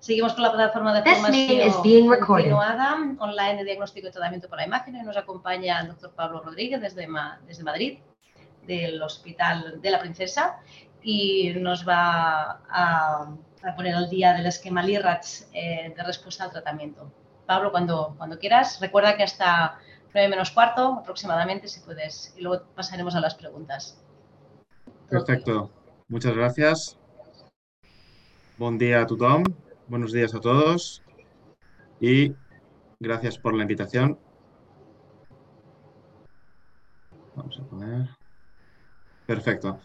Seguimos con la plataforma de formación continuada online de diagnóstico y tratamiento por la imagen y nos acompaña el doctor Pablo Rodríguez desde, desde Madrid, del Hospital de la Princesa, y nos va a, poner al día del esquema LIRATS eh, de respuesta al tratamiento. Pablo, cuando, cuando quieras, recuerda que hasta 9 menos cuarto aproximadamente, si puedes, y luego pasaremos a las preguntas. Perfecto, muchas gracias. Buen día a tothom. Buenos días a todos y gracias por la invitación. Vamos a poner. Perfecto.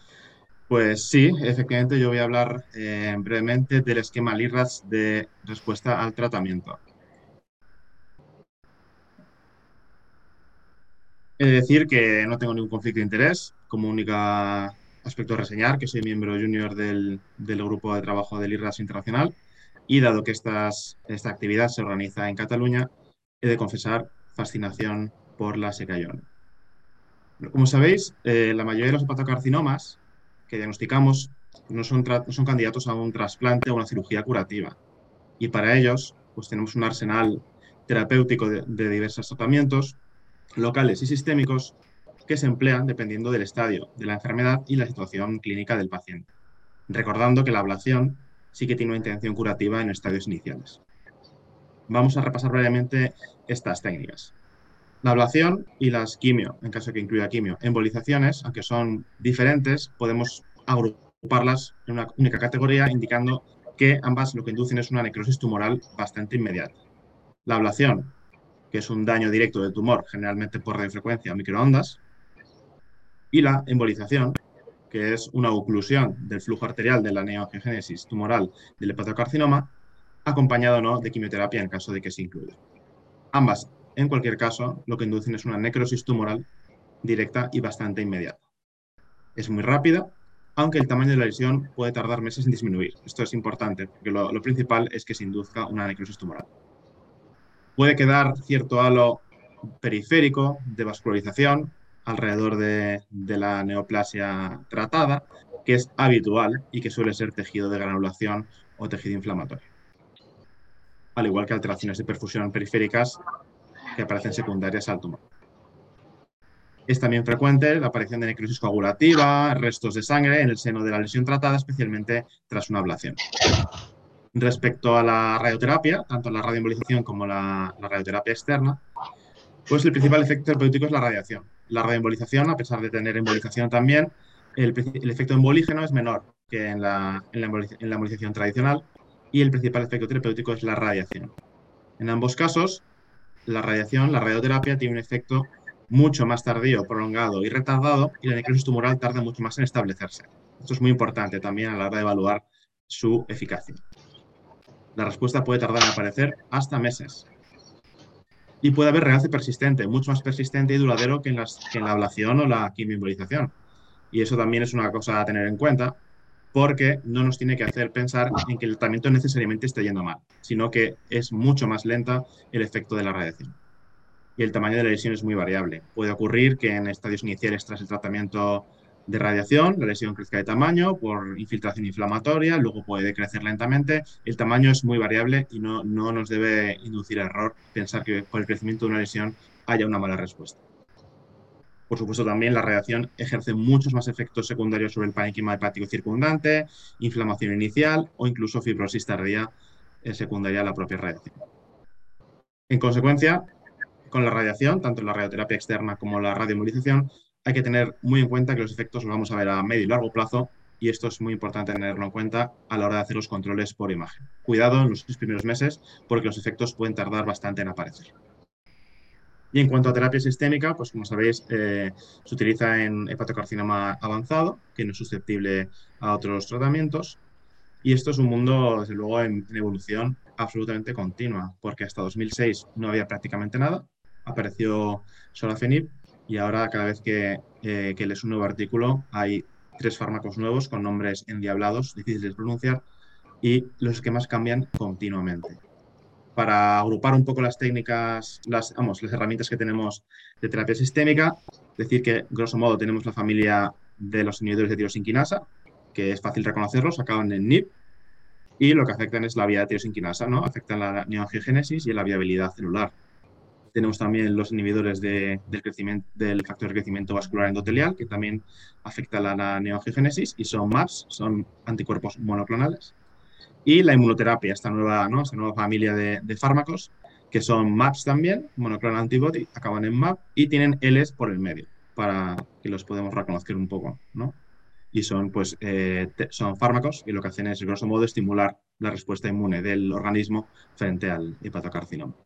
Pues sí, efectivamente yo voy a hablar eh, brevemente del esquema LIRAS de respuesta al tratamiento. He de decir que no tengo ningún conflicto de interés, como única aspecto a reseñar, que soy miembro junior del, del grupo de trabajo del IRAS Internacional y dado que esta actividad se organiza en Cataluña, he de confesar fascinación por la secayón. Como sabéis, eh, la mayoría de los hepatocarcinomas que diagnosticamos no son, son candidatos a un trasplante o una cirugía curativa. Y para ellos, pues tenemos un arsenal terapéutico de, de diversos tratamientos locales y sistémicos que se emplean dependiendo del estadio de la enfermedad y la situación clínica del paciente. Recordando que la ablación sí que tiene una intención curativa en estadios iniciales. Vamos a repasar brevemente estas técnicas. La ablación y las quimio, en caso de que incluya quimio. Embolizaciones, aunque son diferentes, podemos agruparlas en una única categoría, indicando que ambas lo que inducen es una necrosis tumoral bastante inmediata. La ablación, que es un daño directo del tumor, generalmente por radiofrecuencia o microondas, y la embolización, que es una oclusión del flujo arterial de la neoangiogénesis tumoral del hepatocarcinoma, acompañado no de quimioterapia en caso de que se incluya. Ambas, en cualquier caso, lo que inducen es una necrosis tumoral directa y bastante inmediata. Es muy rápida, aunque el tamaño de la lesión puede tardar meses en disminuir. Esto es importante, porque lo, lo principal es que se induzca una necrosis tumoral. Puede quedar cierto halo periférico de vascularización, alrededor de, la neoplasia tratada, que es habitual y que suele ser tejido de granulación o tejido inflamatorio. Al igual que alteraciones de perfusión periféricas que aparecen secundarias al tumor. Es también frecuente la aparición de necrosis coagulativa, restos de sangre en el seno de la lesión tratada, especialmente tras una ablación. Respecto a la radioterapia, tanto la radioembolización como la radioterapia externa, pues el principal efecto terapéutico es la radiación. La radioembolización, a pesar de tener embolización también, el, efecto embolígeno es menor que en la, en, la embolización tradicional y el principal efecto terapéutico es la radiación. En ambos casos, la radiación, la radioterapia, tiene un efecto mucho más tardío, prolongado y retardado y la necrosis tumoral tarda mucho más en establecerse. Esto es muy importante también a la hora de evaluar su eficacia. La respuesta puede tardar en aparecer hasta meses, y puede haber realce persistente, mucho más persistente y duradero que en, la ablación o la quimioembolización. Y eso también es una cosa a tener en cuenta, porque no nos tiene que hacer pensar en que el tratamiento necesariamente esté yendo mal, sino que es mucho más lenta el efecto de la radiación. Y el tamaño de la lesión es muy variable. Puede ocurrir que en estadios iniciales tras el tratamiento de radiación, la lesión crezca de tamaño por infiltración inflamatoria, luego puede crecer lentamente. El tamaño es muy variable y no, no nos debe inducir error pensar que por el crecimiento de una lesión haya una mala respuesta. Por supuesto, también la radiación ejerce muchos más efectos secundarios sobre el parénquima hepático circundante, inflamación inicial o incluso fibrosis tardía eh, secundaria a la propia radiación. En consecuencia, con la radiación, tanto la radioterapia externa como la radioembolización, hay que tener muy en cuenta que los efectos los vamos a ver a medio y largo plazo y esto es muy importante tenerlo en cuenta a la hora de hacer los controles por imagen. Cuidado en los primeros meses porque los efectos pueden tardar bastante en aparecer. Y en cuanto a terapia sistémica, pues como sabéis, eh, se utiliza en hepatocarcinoma avanzado, que no es susceptible a otros tratamientos. Y esto es un mundo, desde luego, en, evolución absolutamente continua, porque hasta 2006 no había prácticamente nada. Apareció sorafenib y ahora cada vez que, eh, que lees un nuevo artículo hay tres fármacos nuevos con nombres endiablados, difíciles de pronunciar, y los esquemas cambian continuamente. Para agrupar un poco las técnicas, las, vamos, las herramientas que tenemos de terapia sistémica, decir que, grosso modo, tenemos la familia de los inhibidores de tirosinquinasa, que es fácil reconocerlos, acaban en NIP, y lo que afectan es la vía de tirosinquinasa, ¿no? Afectan la neoangiogénesis y la viabilidad celular. Tenemos también los inhibidores del, crecimiento, del factor de crecimiento vascular endotelial, que también afecta la, neoangiogénesis y son MAPS, son anticuerpos monoclonales. Y la inmunoterapia, esta nueva, ¿no? esta nueva familia de, de fármacos, que son MAPS también, monoclonal antibody, acaban en MAP y tienen Ls por el medio, para que los podamos reconocer un poco, ¿no? y son, pues, eh, son fármacos y lo que hacen es, grosso modo, estimular la respuesta inmune del organismo frente al hepatocarcinoma.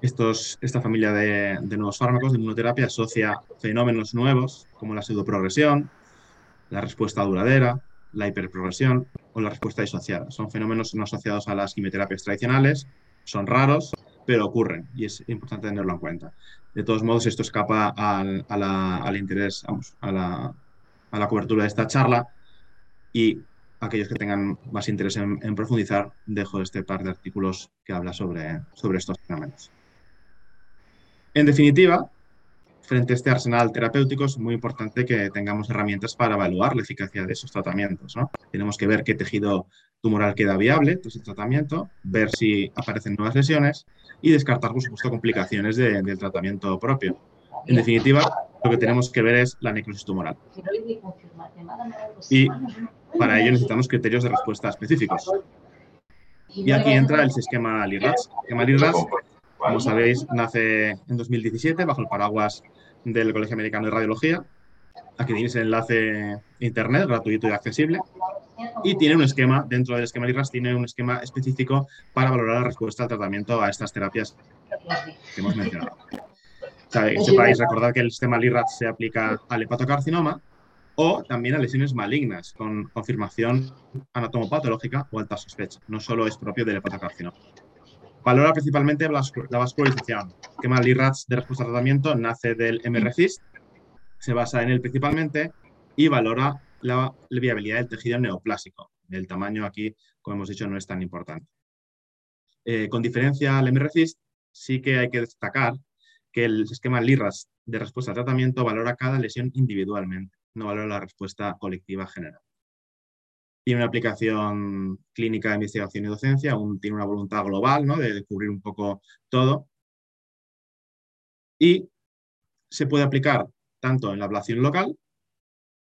Estos, esta familia de, nuevos fármacos de inmunoterapia asocia fenómenos nuevos como la pseudoprogresión, la respuesta duradera, la hiperprogresión o la respuesta disociada. Son fenómenos no asociados a las quimioterapias tradicionales, son raros, pero ocurren y es importante tenerlo en cuenta. De todos modos, esto escapa al, al interés, vamos, a la, a la cobertura de esta charla y aquellos que tengan más interés en, profundizar, dejo este par de artículos que habla sobre, sobre estos fenómenos. En definitiva, frente a este arsenal terapéutico es muy importante que tengamos herramientas para evaluar la eficacia de esos tratamientos. Tenemos que ver qué tejido tumoral queda viable tras el tratamiento, ver si aparecen nuevas lesiones y descartar, por supuesto, complicaciones del tratamiento propio. En definitiva, lo que tenemos que ver es la necrosis tumoral. Y para ello necesitamos criterios de respuesta específicos. Y aquí entra el sistema LIRAS. El sistema LIRAS, como sabéis, nace en 2017 bajo el paraguas del Colegio Americano de Radiología. Aquí tenéis el enlace internet gratuito y accesible. Y tiene un esquema, dentro del esquema LIRAS, tiene un esquema específico para valorar la respuesta al tratamiento a estas terapias que hemos mencionado. Sepáis, recordar que el sistema LIRAT se aplica al hepatocarcinoma o también a lesiones malignas con confirmación anatomopatológica o alta sospecha. No solo es propio del hepatocarcinoma. Valora principalmente la, vascularización. El esquema LIRATS de respuesta al tratamiento nace del MRCIS, se basa en él principalmente y valora la, viabilidad del tejido neoplásico. El tamaño aquí, como hemos dicho, no es tan importante. Eh, con diferencia al MRCIS, sí que hay que destacar que el esquema LIRAS de respuesta al tratamiento valora cada lesión individualmente, no valora la respuesta colectiva general. Tiene una aplicación clínica de investigación y docencia, tiene una voluntad global ¿no? de cubrir un poco todo. Y se puede aplicar tanto en la ablación local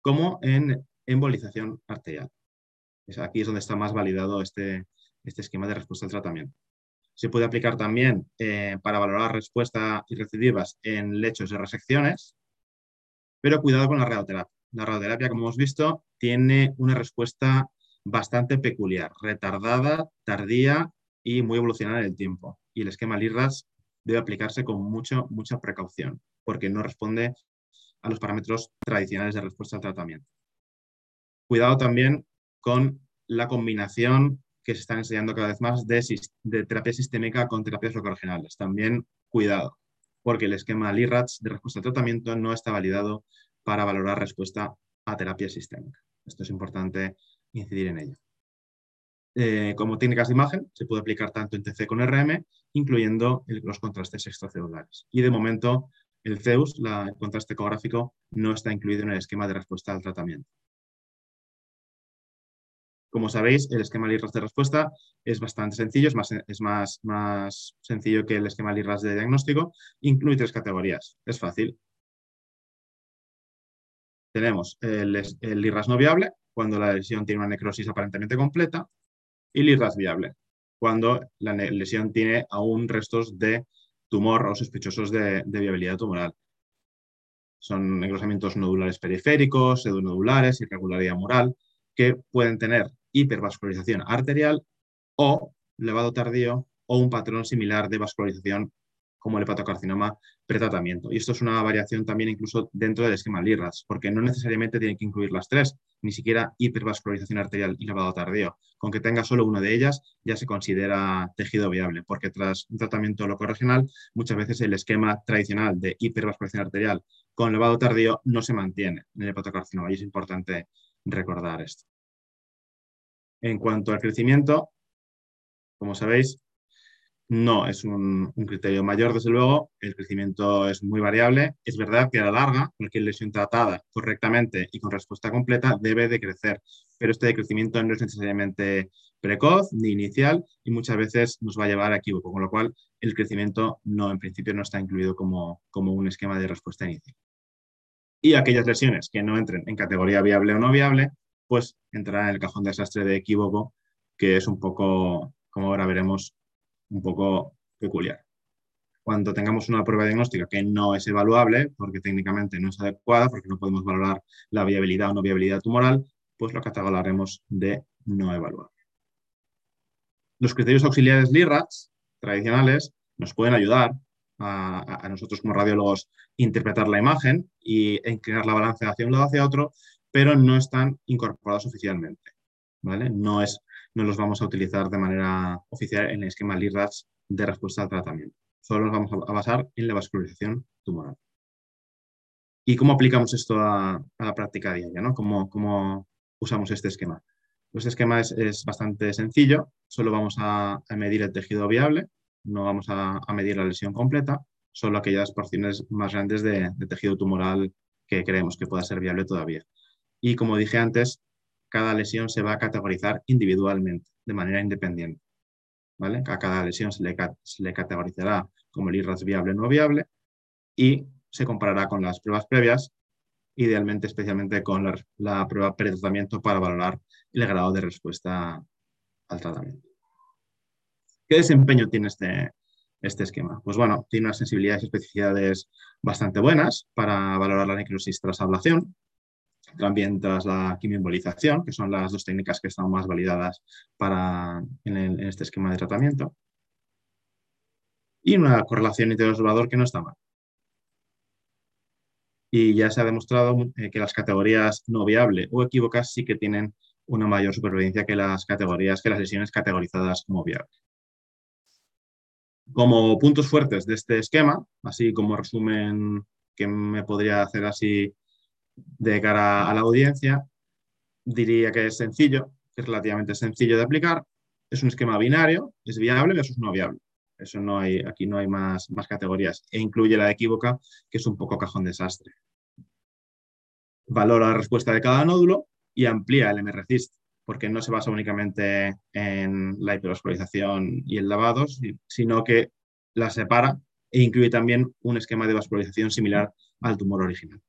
como en embolización arterial. Aquí es donde está más validado este, este esquema de respuesta al tratamiento. Se puede aplicar también eh, para valorar respuestas y recidivas en lechos de resecciones, pero cuidado con la radioterapia. La radioterapia, como hemos visto, tiene una respuesta bastante peculiar, retardada, tardía y muy evolucionada en el tiempo. Y el esquema LIRAS debe aplicarse con mucho, mucha precaución, porque no responde a los parámetros tradicionales de respuesta al tratamiento. Cuidado también con la combinación que se están enseñando cada vez más de, terapia sistémica con terapias regionales. También cuidado, porque el esquema LIRATS de respuesta al tratamiento no está validado para valorar respuesta a terapia sistémica. Esto es importante incidir en ello. Eh, como técnicas de imagen, se puede aplicar tanto en TC con RM, incluyendo los contrastes extracelulares. Y de momento, el CEUS, el contraste ecográfico, no está incluido en el esquema de respuesta al tratamiento. Como sabéis, el esquema LIRAS de respuesta es bastante sencillo, es, más, es más, más sencillo que el esquema LIRAS de diagnóstico. Incluye tres categorías. Es fácil. Tenemos el, el no viable, cuando la lesión tiene una necrosis aparentemente completa, y LIRAS viable, cuando la lesión tiene aún restos de tumor o sospechosos de, de viabilidad tumoral. Son engrosamientos nodulares periféricos, pseudonodulares, irregularidad mural, que pueden tener hipervascularización arterial o levado tardío o un patrón similar de vascularización como el hepatocarcinoma pretratamiento. Y esto es una variación también incluso dentro del esquema LIRAS, porque no necesariamente tienen que incluir las tres, ni siquiera hipervascularización arterial y lavado tardío. Con que tenga solo una de ellas ya se considera tejido viable, porque tras un tratamiento locorregional muchas veces el esquema tradicional de hipervascularización arterial con lavado tardío no se mantiene en el hepatocarcinoma y es importante recordar esto. En cuanto al crecimiento, como sabéis, no es un, criterio mayor, desde luego. El crecimiento es muy variable. Es verdad que a la larga, cualquier lesión tratada correctamente y con respuesta completa debe de crecer. pero este decrecimiento no es necesariamente precoz ni inicial y muchas veces nos va a llevar a equívoco, con lo cual el crecimiento no, en principio no está incluido como, como un esquema de respuesta inicial. Y aquellas lesiones que no entren en categoría viable o no viable, pues entrarán en el cajón de desastre de equívoco, que es un poco, como ahora veremos, un poco peculiar. Cuando tengamos una prueba diagnóstica que no es evaluable, porque técnicamente no es adecuada, porque no podemos valorar la viabilidad o no viabilidad tumoral, pues lo catalogaremos de no evaluable. Los criterios auxiliares LIRATS tradicionales nos pueden ayudar a, nosotros como radiólogos interpretar la imagen y inclinar la balanza hacia un lado hacia otro, pero no están incorporados oficialmente. ¿vale? No, es, no los vamos a utilizar de manera oficial en el esquema LIRATS de respuesta al tratamiento. Solo nos vamos a basar en la vascularización tumoral. ¿Y cómo aplicamos esto a, la práctica diaria? ¿no? ¿Cómo, ¿Cómo, usamos este esquema? Pues este esquema es, bastante sencillo, solo vamos a, medir el tejido viable, no vamos a, medir la lesión completa, solo aquellas porciones más grandes de, tejido tumoral que creemos que pueda ser viable todavía. Y como dije antes, cada lesión se va a categorizar individualmente, de manera independiente. ¿vale? A cada lesión se le, categorizará como el IRAS viable o no viable y se comparará con las pruebas previas idealmente especialmente con la, la prueba pretratamiento para valorar el grado de respuesta al tratamiento. ¿Qué desempeño tiene este, este esquema? Pues bueno, tiene unas sensibilidades y especificidades bastante buenas para valorar la necrosis tras ablación, también tras la quimioembolización, que son las dos técnicas que están más validadas para, en, este esquema de tratamiento. Y una correlación interobservador que no está mal y ya se ha demostrado eh, que las categorías no viable o equívocas sí que tienen una mayor supervivencia que las categorías, que las lesiones categorizadas como viable. Como puntos fuertes de este esquema, así como resumen que me podría hacer así de cara a la audiencia, diría que es sencillo, que es relativamente sencillo de aplicar, es un esquema binario, es viable versus no viable. Eso no hay, aquí no hay más, más categorías. E incluye la equívoca, que es un poco cajón desastre. Valora la respuesta de cada nódulo y amplía el MRCIST, porque no se basa únicamente en la hipervascularización y el lavado, sino que la separa e incluye también un esquema de vascularización similar al tumor original.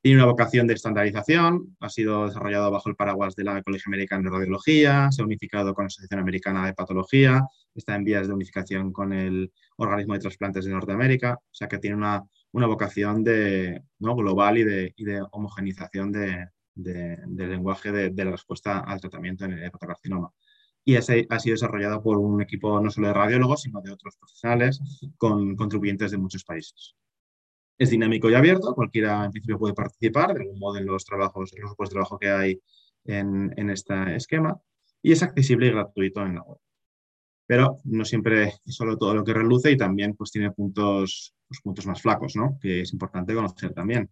Tiene una vocación de estandarización, ha sido desarrollado bajo el paraguas de la Colegio Americano de Radiología, se ha unificado con la Asociación Americana de Patología, está en vías de unificación con el Organismo de Trasplantes de Norteamérica, o sea que tiene una, vocación de, ¿no? global y de, de homogenización de, del lenguaje de, la respuesta al tratamiento en el hepatocarcinoma. Y ha sido desarrollado por un equipo no solo de radiólogos, sino de otros profesionales con contribuyentes de muchos países. Es dinámico y abierto, cualquiera en principio puede participar de algún modo en los trabajos, en los grupos de trabajo que hay en, en este esquema y es accesible y gratuito en la web. Pero no siempre es solo todo lo que reluce y también pues, tiene puntos, pues, puntos más flacos, ¿no? que es importante conocer también.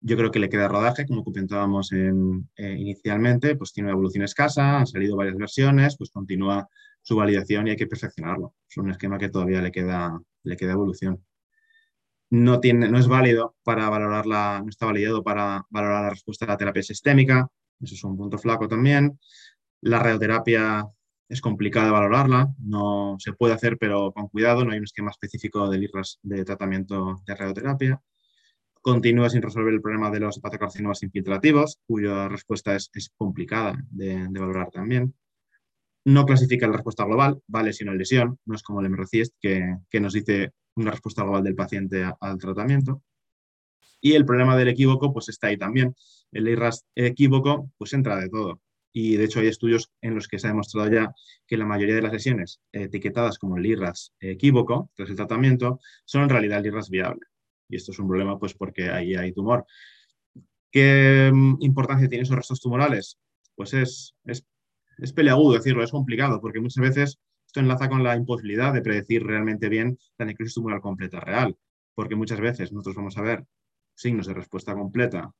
Yo creo que le queda rodaje, como comentábamos en, eh, inicialmente, pues tiene una evolución escasa, han salido varias versiones, pues continúa su validación y hay que perfeccionarlo. Es un esquema que todavía le queda, le queda evolución no, tiene, no es válido para valorar la, no está validado para valorar la respuesta a la terapia sistémica, eso es un punto flaco también. La radioterapia es complicada de valorarla, no se puede hacer, pero con cuidado, no hay un esquema específico de de tratamiento de radioterapia. Continúa sin resolver el problema de los hepatocarcinomas infiltrativos, cuya respuesta es, complicada de, valorar también. No clasifica la respuesta global, va lesión o lesión, no es como el MRCIST que, que nos dice una respuesta global del paciente al tratamiento. Y el problema del equívoco, pues está ahí también. El IRAS equívoco, pues entra de todo. Y de hecho hay estudios en los que se ha demostrado ya que la mayoría de las lesiones etiquetadas como el IRAS equívoco tras el tratamiento son en realidad el IRAS viable. Y esto es un problema pues porque ahí hay tumor. ¿Qué mm, importancia tienen esos restos tumorales? Pues es, es, es peleagudo decirlo, es complicado porque muchas veces esto enlaza con la imposibilidad de predecir realmente bien la necrosis tumoral completa real, porque muchas veces nosotros vamos a ver signos de respuesta completa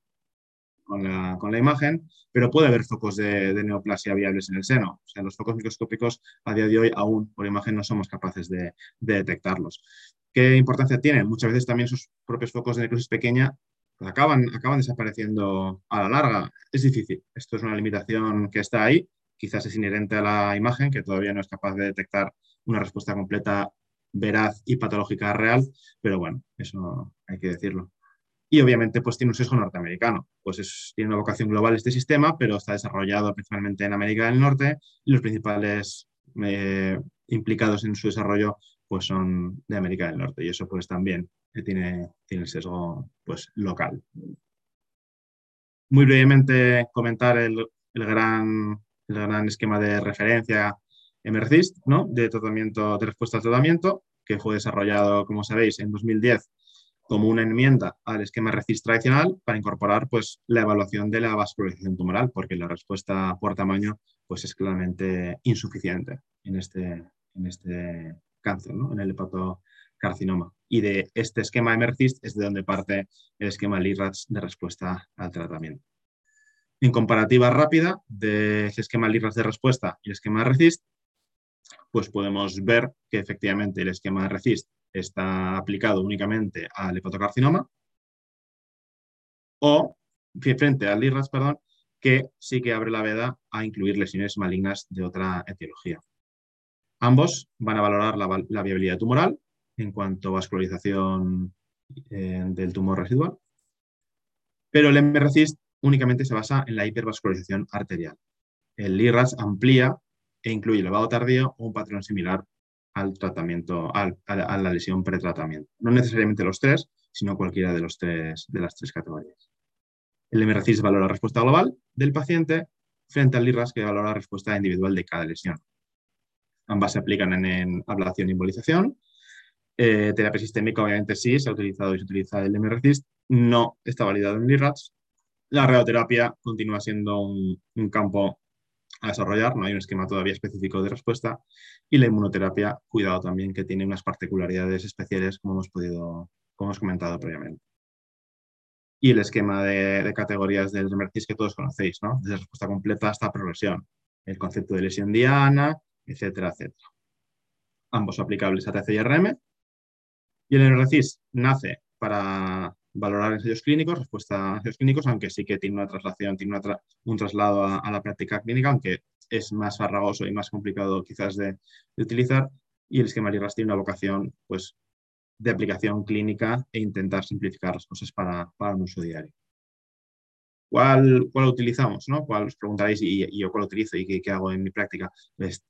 con la, con la imagen, pero puede haber focos de, neoplasia viables en el seno. O sea, los focos microscópicos a día de hoy aún por imagen no somos capaces de, de detectarlos. ¿Qué importancia tienen? Muchas veces también sus propios focos de necrosis pequeña acaban, acaban desapareciendo a la larga. Es difícil. Esto es una limitación que está ahí. Quizás es inherente a la imagen, que todavía no es capaz de detectar una respuesta completa, veraz y patológica real, pero bueno, eso hay que decirlo. Y obviamente pues tiene un sesgo norteamericano, pues tiene una vocación global este sistema, pero está desarrollado principalmente en América del Norte y los principales eh, implicados en su desarrollo pues son de América del Norte y eso pues también tiene, tiene el sesgo pues local. Muy brevemente comentar el, el gran, el gran esquema de referencia MRCIST, ¿no? de tratamiento, de respuesta al tratamiento, que fue desarrollado, como sabéis, en 2010 como una enmienda al esquema RECIST tradicional para incorporar pues, la evaluación de la vascularización tumoral, porque la respuesta por tamaño pues, es claramente insuficiente en este, en este cáncer, ¿no? en el hepatocarcinoma. Y de este esquema MRCIST es de donde parte el esquema LIRATS de respuesta al tratamiento. En comparativa rápida de ese esquema LIRATS de respuesta y el esquema RECIST, pues podemos ver que efectivamente el esquema RECIST está aplicado únicamente al hepatocarcinoma, o frente al IRAS, perdón, que sí que abre la veda a incluir lesiones malignas de otra etiología. Ambos van a valorar la, viabilidad tumoral en cuanto a vascularización eh, del tumor residual, pero el MRCIST únicamente se basa en la hipervascularización arterial. El IRAS amplía e incluye elevado tardío o un patrón similar al tratamiento, a, la lesión pretratamiento. No necesariamente los tres, sino cualquiera de, los tres, de las tres categorías. El MRCIS valora la respuesta global del paciente frente al IRAS que valora la respuesta individual de cada lesión. Ambas se aplican en, ablación y embolización. Eh, terapia sistémica, obviamente sí, se ha utilizado y se utiliza el MRCIS, no está validado en IRAS. La radioterapia continúa siendo un campo a desarrollar, no hay un esquema todavía específico de respuesta, y la inmunoterapia, cuidado también, que tiene unas particularidades especiales, como hemos podido, como hemos comentado previamente. Y el esquema de, categorías del Remercis que todos conocéis, ¿no? Desde respuesta completa hasta progresión, el concepto de lesión diana, etcétera, etcétera. Ambos aplicables a TC y. Y el NRCIS nace para valorar ensayos clínicos, respuesta a ensayos clínicos, aunque sí que tiene una traslación, tiene un traslado a, la práctica clínica, aunque es más farragoso y más complicado quizás de, utilizar. Y el esquema LIRAS tiene una vocación pues, de aplicación clínica e intentar simplificar las cosas para, para un uso diario. ¿Cuál, cuál utilizamos? ¿no? ¿Cuál os preguntaréis y, yo cuál utilizo y qué, hago en mi práctica? Es,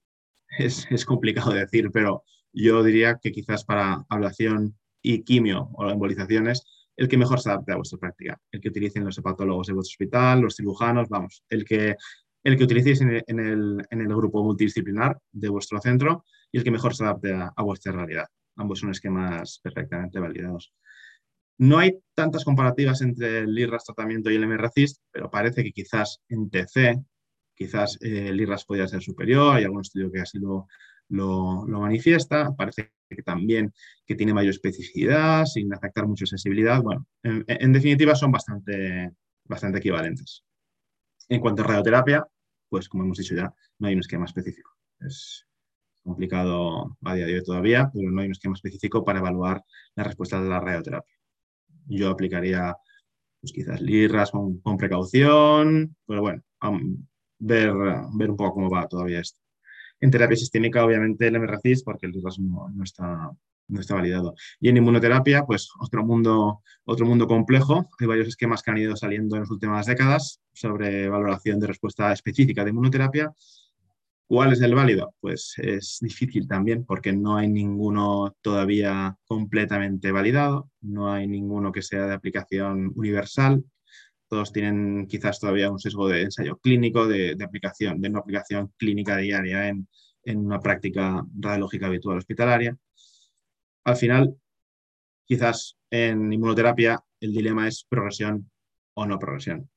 es complicado decir, pero yo diría que quizás para ablación y quimio o embolizaciones el que mejor se adapte a vuestra práctica, el que utilicen los hepatólogos de vuestro hospital, los cirujanos, vamos, el que, el que utilicéis en el, en, el, grupo multidisciplinar de vuestro centro y el que mejor se adapte a, vuestra realidad. Ambos son esquemas perfectamente validados. No hay tantas comparativas entre el IRAS tratamiento y el MRCIS, pero parece que quizás en TC, quizás eh, el IRAS podría ser superior, hay algún estudio que así lo, lo, lo manifiesta, parece que también que tiene mayor especificidad, sin afectar mucho sensibilidad. Bueno, en, definitiva son bastante, bastante equivalentes. En cuanto a radioterapia, pues como hemos dicho ya, no hay un esquema específico. Es complicado a día de hoy todavía, pero no hay un esquema específico para evaluar la respuesta de la radioterapia. Yo aplicaría pues quizás LIRRAS con, precaución, pero bueno, ver, ver un poco cómo va todavía esto. En terapia sistémica, obviamente, el MRCIS, porque el RIRAS no, está, no está validado. Y en inmunoterapia, pues otro mundo, otro mundo complejo. Hay varios esquemas que han ido saliendo en las últimas décadas sobre valoración de respuesta específica de inmunoterapia. ¿Cuál es el válido? Pues es difícil también porque no hay ninguno todavía completamente validado, no hay ninguno que sea de aplicación universal todos tienen quizás todavía un sesgo de ensayo clínico, de, aplicación, de una aplicación clínica diaria en, una práctica radiológica habitual hospitalaria. Al final, quizás en inmunoterapia el dilema es progresión o no progresión.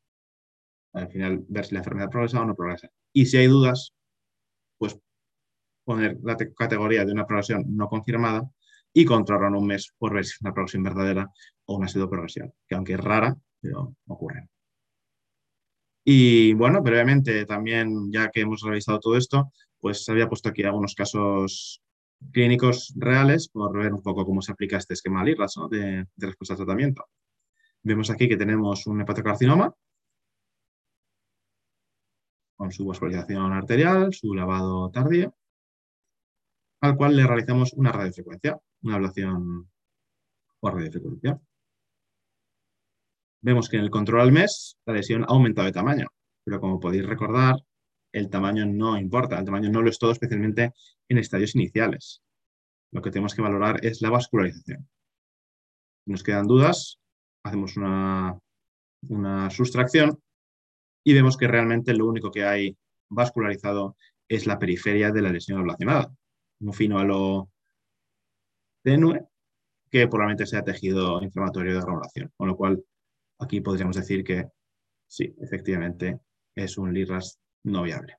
Al final, ver si la enfermedad progresa o no progresa. Y si hay dudas, pues poner la categoría de una progresión no confirmada y controlar un mes por ver si es una progresión verdadera o una pseudoprogresión, que aunque es rara, pero ocurren. Y bueno, brevemente también, ya que hemos revisado todo esto, pues había puesto aquí algunos casos clínicos reales por ver un poco cómo se aplica este esquema LIRAS de, respuesta al tratamiento. Vemos aquí que tenemos un hepatocarcinoma con su vascularización arterial, su lavado tardío, al cual le realizamos una radiofrecuencia, una ablación por radiofrecuencia. Vemos que en el control al mes la lesión ha aumentado de tamaño, pero como podéis recordar, el tamaño no importa, el tamaño no lo es todo, especialmente en estadios iniciales. Lo que tenemos que valorar es la vascularización. Si nos quedan dudas, hacemos una, una sustracción y vemos que realmente lo único que hay vascularizado es la periferia de la lesión ablacionada, un fino halo tenue que probablemente sea tejido inflamatorio de granulación, con lo cual aquí podríamos decir que sí, efectivamente es un LIRAS no viable.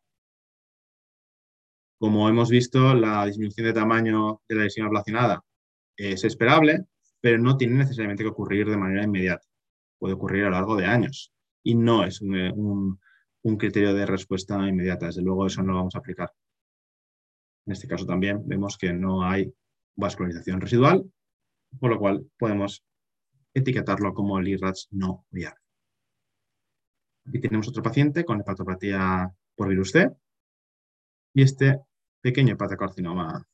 Como hemos visto, la disminución de tamaño de la lesión ablacionada es esperable, pero no tiene necesariamente que ocurrir de manera inmediata. Puede ocurrir a lo largo de años y no es un, criterio de respuesta inmediata. Desde luego, eso no lo vamos a aplicar. En este caso también vemos que no hay vascularización residual, por lo cual podemos etiquetarlo como LIRADS no viable. Aquí tenemos otro paciente con hepatopatía por virus C y este pequeño hepatocarcinoma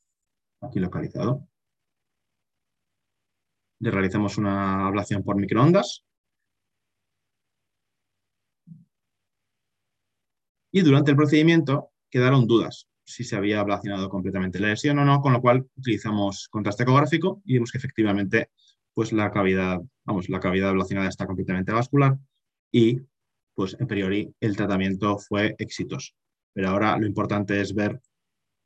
aquí localizado. Le realizamos una ablación por microondas. Y durante el procedimiento quedaron dudas si se había ablacionado completamente la lesión o no, con lo cual utilizamos contraste ecográfico y vemos que efectivamente pues la cavidad, vamos, la cavidad ablacionada está completamente vascular y pues en priori el tratamiento fue exitoso. Pero ahora lo importante es ver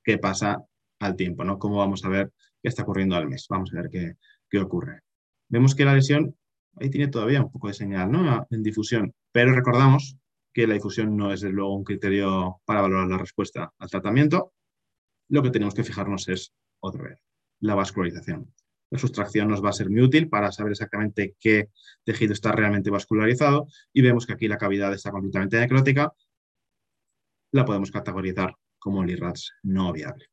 qué pasa al tiempo, ¿no? Cómo vamos a ver qué está ocurriendo al mes. Vamos a ver qué, qué ocurre. Vemos que la lesión ahí tiene todavía un poco de señal ¿no? en difusión, pero recordamos que la difusión no es de luego un criterio para valorar la respuesta al tratamiento. Lo que tenemos que fijarnos es otra vez, la vascularización. La sustracción nos va a ser muy útil para saber exactamente qué tejido está realmente vascularizado y vemos que aquí la cavidad está completamente necrótica. La podemos categorizar como LIRADS no viable.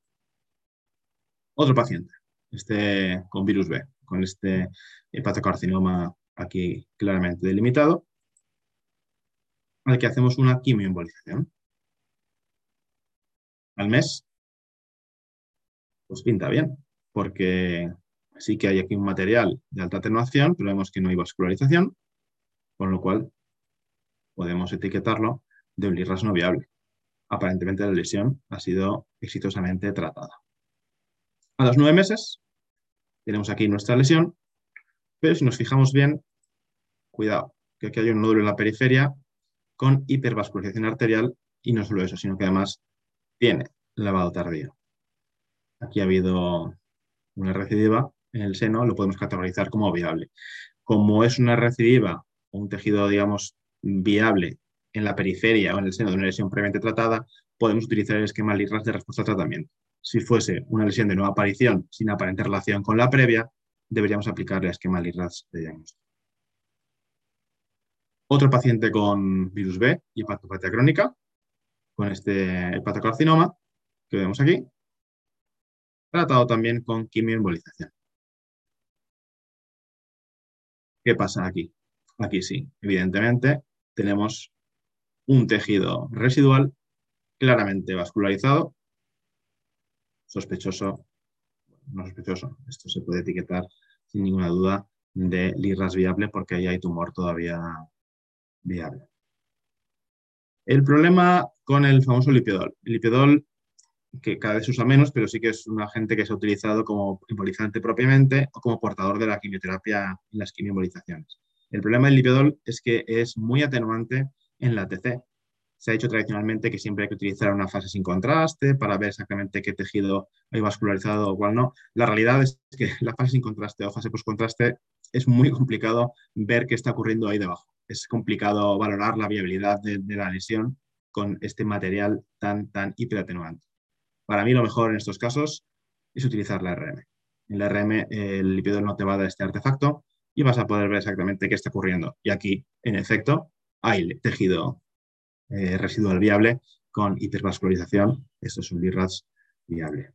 Otro paciente, este con virus B, con este hepatocarcinoma aquí claramente delimitado, al que hacemos una quimioembolización. Al mes, pues pinta bien, porque sí que hay aquí un material de alta atenuación, pero vemos que no hay vascularización, con lo cual podemos etiquetarlo de un LIRAS no viable. Aparentemente la lesión ha sido exitosamente tratada. A los nueve meses tenemos aquí nuestra lesión, pero si nos fijamos bien, cuidado, que aquí hay un nódulo en la periferia con hipervascularización arterial y no solo eso, sino que además tiene lavado tardío. Aquí ha habido una recidiva en el seno lo podemos categorizar como viable. Como es una recidiva o un tejido, digamos, viable en la periferia o en el seno de una lesión previamente tratada, podemos utilizar el esquema LIRAS de respuesta al tratamiento. Si fuese una lesión de nueva aparición sin aparente relación con la previa, deberíamos aplicar el esquema LIRAS de diagnóstico. Otro paciente con virus B y hepatopatía crónica, con este hepatocarcinoma, que vemos aquí, tratado también con quimioembolización. ¿Qué pasa aquí? Aquí sí, evidentemente tenemos un tejido residual claramente vascularizado, sospechoso, no sospechoso, esto se puede etiquetar sin ninguna duda de LIRAS viable porque ahí hay tumor todavía viable. El problema con el famoso lipidol. El lipidol que cada vez se usa menos, pero sí que es un agente que se ha utilizado como embolizante propiamente o como portador de la quimioterapia en las quimioembolizaciones. El problema del lipidol es que es muy atenuante en la TC. Se ha dicho tradicionalmente que siempre hay que utilizar una fase sin contraste para ver exactamente qué tejido hay vascularizado o cuál no. La realidad es que la fase sin contraste o fase post contraste es muy complicado ver qué está ocurriendo ahí debajo. Es complicado valorar la viabilidad de, de la lesión con este material tan, tan hiperatenuante. Para mí lo mejor en estos casos es utilizar la RM. En la RM el lipidol no te va a dar este artefacto y vas a poder ver exactamente qué está ocurriendo. Y aquí, en efecto, hay tejido eh, residual viable con hipervascularización. Esto es un LIRADS viable.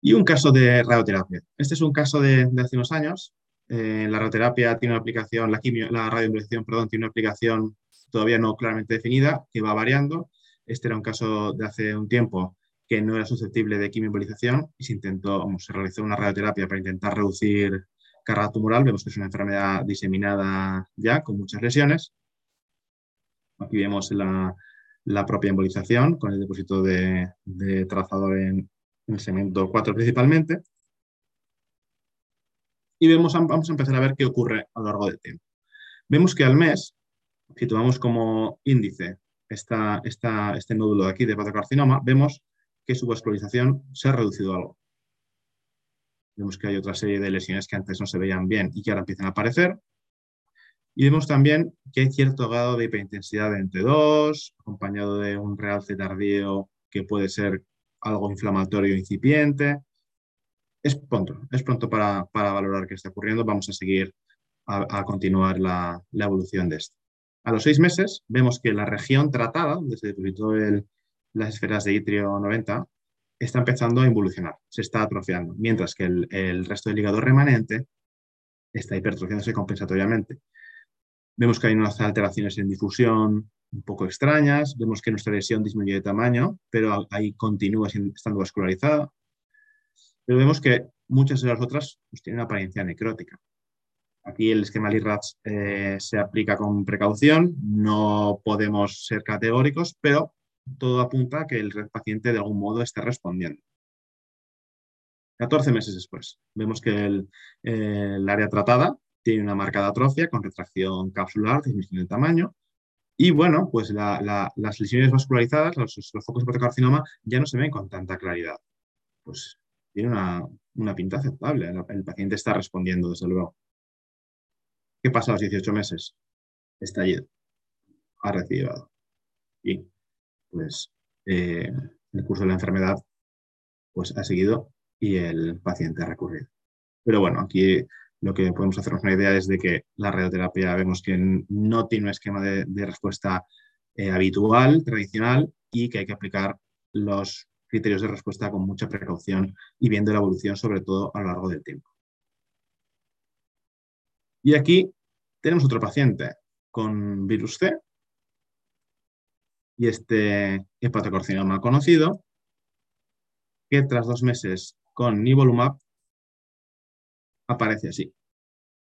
Y un caso de radioterapia. Este es un caso de, hace unos años. Eh, la radioterapia tiene una aplicación, la, quimio, la perdón, tiene una aplicación todavía no claramente definida, que va variando. Este era un caso de hace un tiempo que no era susceptible de quimioembolización y se intentó, se realizó una radioterapia para intentar reducir carga tumoral. Vemos que es una enfermedad diseminada ya, con muchas lesiones. Aquí vemos la, propia embolización con el depósito de, trazador en, el segmento 4 principalmente. Y vemos, vamos a empezar a ver qué ocurre a lo largo del tiempo. Vemos que al mes, si tomamos como índice este nódulo de aquí de hepatocarcinoma, vemos que su vascularización se ha reducido algo. Vemos que hay otra serie de lesiones que antes no se veían bien y que ahora empiezan a aparecer. Y vemos también que hay cierto grado de hiperintensidad entre 2, acompañado de un realce tardío que puede ser algo inflamatorio incipiente. Es pronto, es pronto para, valorar qué está ocurriendo. Vamos a seguir a, continuar la, evolución de esto. A los seis meses vemos que la región tratada, donde se depositó las esferas de itrio 90, está empezando a involucionar, se está atrofiando, mientras que el, resto del hígado remanente está hipertrofiándose compensatoriamente. Vemos que hay unas alteraciones en difusión un poco extrañas, vemos que nuestra lesión disminuye de tamaño, pero ahí continúa estando vascularizada. Pero vemos que muchas de las otras pues, tienen apariencia necrótica. Aquí el esquema LIRATS eh, se aplica con precaución, no podemos ser categóricos, pero todo apunta a que el paciente de algún modo esté respondiendo. 14 meses después, vemos que el, área tratada tiene una marcada atrofia con retracción capsular, disminución de tamaño, y bueno, pues las lesiones vascularizadas, los, focos de carcinoma, ya no se ven con tanta claridad. Pues tiene una, pinta aceptable, el, paciente está respondiendo, desde luego. ¿Qué pasa a los 18 meses? Estallido. Ha recibido. Y pues eh, el curso de la enfermedad pues, ha seguido y el paciente ha recurrido. Pero bueno, aquí lo que podemos hacernos una idea es de que la radioterapia vemos que no tiene un esquema de, respuesta eh, habitual, tradicional, y que hay que aplicar los criterios de respuesta con mucha precaución y viendo la evolución sobre todo a lo largo del tiempo. Y aquí tenemos otro paciente con virus C, y este hepatocarcinoma conocido, que tras dos meses con nivolumab aparece así.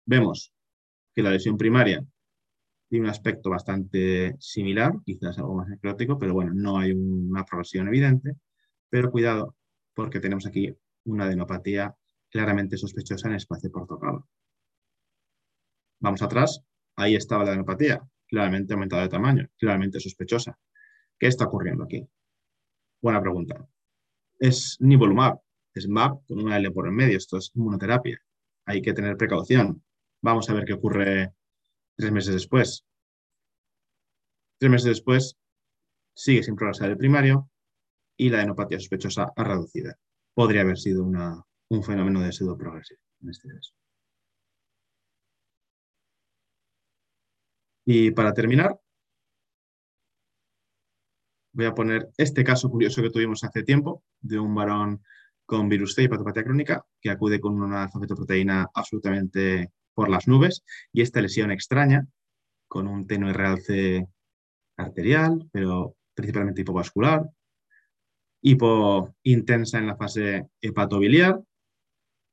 Vemos que la lesión primaria tiene un aspecto bastante similar, quizás algo más necrótico, pero bueno, no hay una progresión evidente. Pero cuidado, porque tenemos aquí una adenopatía claramente sospechosa en espacio portocalo. Vamos atrás, ahí estaba la adenopatía, claramente aumentada de tamaño, claramente sospechosa. ¿Qué está ocurriendo aquí? Buena pregunta. Es nivolumab, es MAP con una L por en medio, esto es inmunoterapia. Hay que tener precaución. Vamos a ver qué ocurre tres meses después. Tres meses después sigue sin progresar el primario y la enopatía sospechosa ha reducida. Podría haber sido un fenómeno de pseudoprogresivo en este caso. Y para terminar, voy a poner este caso curioso que tuvimos hace tiempo de un varón con virus C y patopatía crónica que acude con una alfa-fetoproteína absolutamente por las nubes y esta lesión extraña con un tenue realce arterial, pero principalmente hipovascular, hipo intensa en la fase hepatobiliar,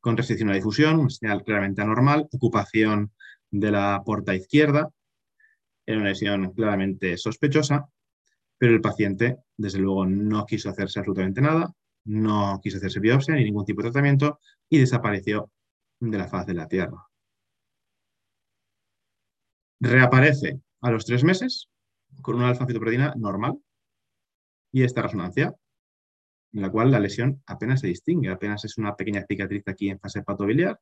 con restricción a difusión, una señal claramente anormal, ocupación de la porta izquierda, era una lesión claramente sospechosa, pero el paciente, desde luego, no quiso hacerse absolutamente nada, no quiso hacerse biopsia ni ningún tipo de tratamiento y desapareció de la faz de la Tierra. Reaparece a los tres meses con una alfa-fitoproteína normal y esta resonancia, en la cual la lesión apenas se distingue, apenas es una pequeña cicatriz aquí en fase hepatobiliar,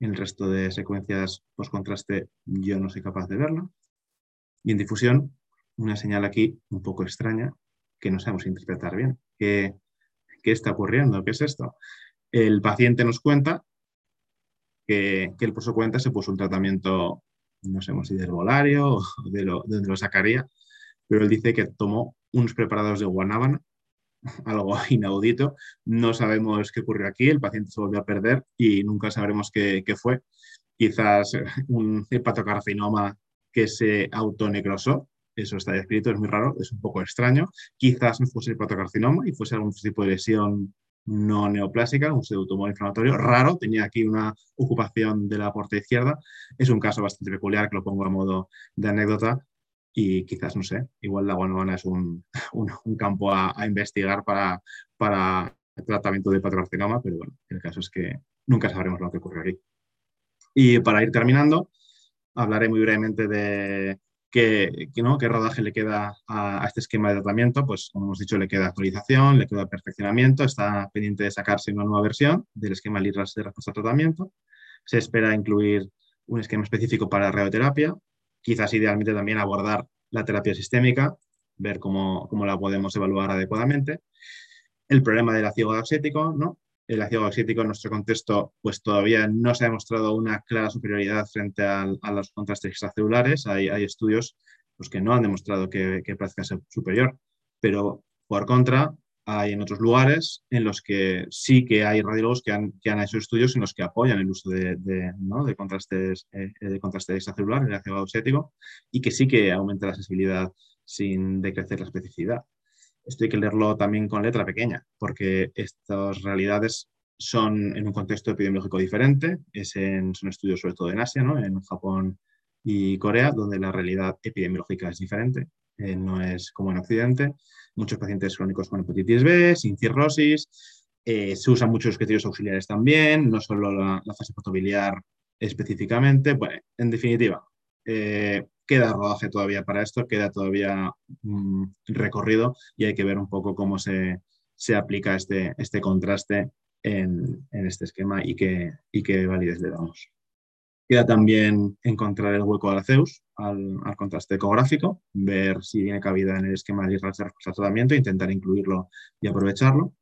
en el resto de secuencias post-contraste yo no soy capaz de verla. Y en difusión, una señal aquí un poco extraña que no sabemos interpretar bien. ¿Qué, qué está ocurriendo? ¿Qué es esto? El paciente nos cuenta que, que él por su cuenta se puso un tratamiento, no sé si de herbolario o de, lo, de donde lo sacaría, pero él dice que tomó unos preparados de guanábana algo inaudito. No sabemos qué ocurrió aquí, el paciente se volvió a perder y nunca sabremos qué, qué fue. Quizás un hepatocarcinoma que se autonecrosó, eso está escrito, es muy raro, es un poco extraño. Quizás no fuese hepatocarcinoma y fuese algún tipo de lesión no neoplásica, un pseudotumor inflamatorio raro, tenía aquí una ocupación de la puerta izquierda. Es un caso bastante peculiar que lo pongo a modo de anécdota y quizás, no sé, igual la guanabana es un, un, campo a, investigar para, para el tratamiento de patrocarcinoma, pero bueno, el caso es que nunca sabremos lo que ocurre aquí. Y para ir terminando, hablaré muy brevemente de qué, ¿no? qué rodaje le queda a, este esquema de tratamiento. Pues, como hemos dicho, le queda actualización, le queda perfeccionamiento, está pendiente de sacarse una nueva versión del esquema LIRAS de respuesta a tratamiento. Se espera incluir un esquema específico para radioterapia, quizás idealmente también abordar la terapia sistémica, ver cómo, cómo la podemos evaluar adecuadamente. El problema del ácido oxítico, ¿no? El ácido oxítico en nuestro contexto pues todavía no se ha demostrado una clara superioridad frente a, los contrastes extracelulares. Hay, hay estudios pues, que no han demostrado que, que superior, pero por contra hay en otros lugares en los que sí que hay radiólogos que han, que han hecho estudios en los que apoyan el uso de, de, ¿no? de contrastes eh, de contraste extracelular, el ácido oxítico, y que sí que aumenta la sensibilidad sin decrecer la especificidad esto hay que leerlo también con letra pequeña, porque estas realidades son en un contexto epidemiológico diferente, es en, son estudios sobre todo en Asia, ¿no? en Japón y Corea, donde la realidad epidemiológica es diferente, eh, no es como en Occidente. Muchos pacientes crónicos con hepatitis B, sin cirrosis, eh, se usan muchos criterios auxiliares también, no solo la, fase fotobiliar específicamente. Bueno, en definitiva, eh, queda rodaje todavía para esto, queda todavía mm, recorrido y hay que ver un poco cómo se, se aplica este, este contraste en, en, este esquema y qué, y qué validez le damos. Queda también encontrar el hueco al Zeus, al, al, contraste ecográfico, ver si tiene cabida en el esquema de tratamiento, intentar incluirlo y aprovecharlo.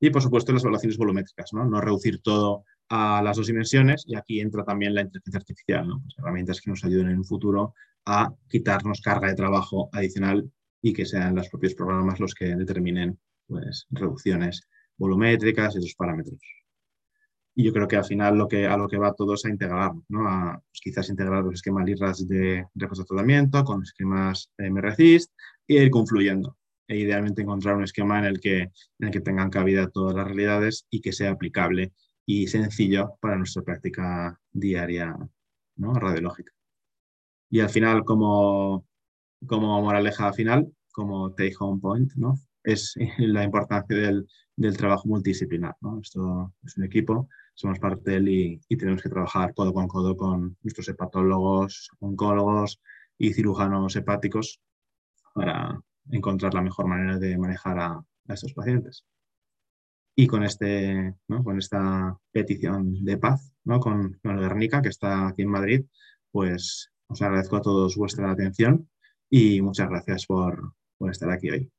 Y, por supuesto, las evaluaciones volumétricas, no reducir todo a las dos dimensiones y aquí entra también la inteligencia artificial, pues herramientas que nos ayuden en un futuro a quitarnos carga de trabajo adicional y que sean los propios programas los que determinen pues, reducciones volumétricas y esos parámetros. Y yo creo que al final lo que, a lo que va todo es a integrar, ¿no? a pues, quizás integrar los esquemas LIRAS de de tratamiento con esquemas MRCIST y ir confluyendo. E idealmente encontrar un esquema en el, que, en el que tengan cabida todas las realidades y que sea aplicable y sencillo para nuestra práctica diaria ¿no? radiológica. Y al final, como, como moraleja final, como take home point, ¿no? es la importancia del, del trabajo multidisciplinar. ¿no? Esto es un equipo, somos parte de él y, y, tenemos que trabajar codo con codo con nuestros hepatólogos, oncólogos y cirujanos hepáticos para encontrar la mejor manera de manejar a, a estos pacientes. Y con, este, con esta petición de paz ¿no? con, con el Guernica, que está aquí en Madrid, pues os agradezco a todos vuestra atención y muchas gracias por, por estar aquí hoy.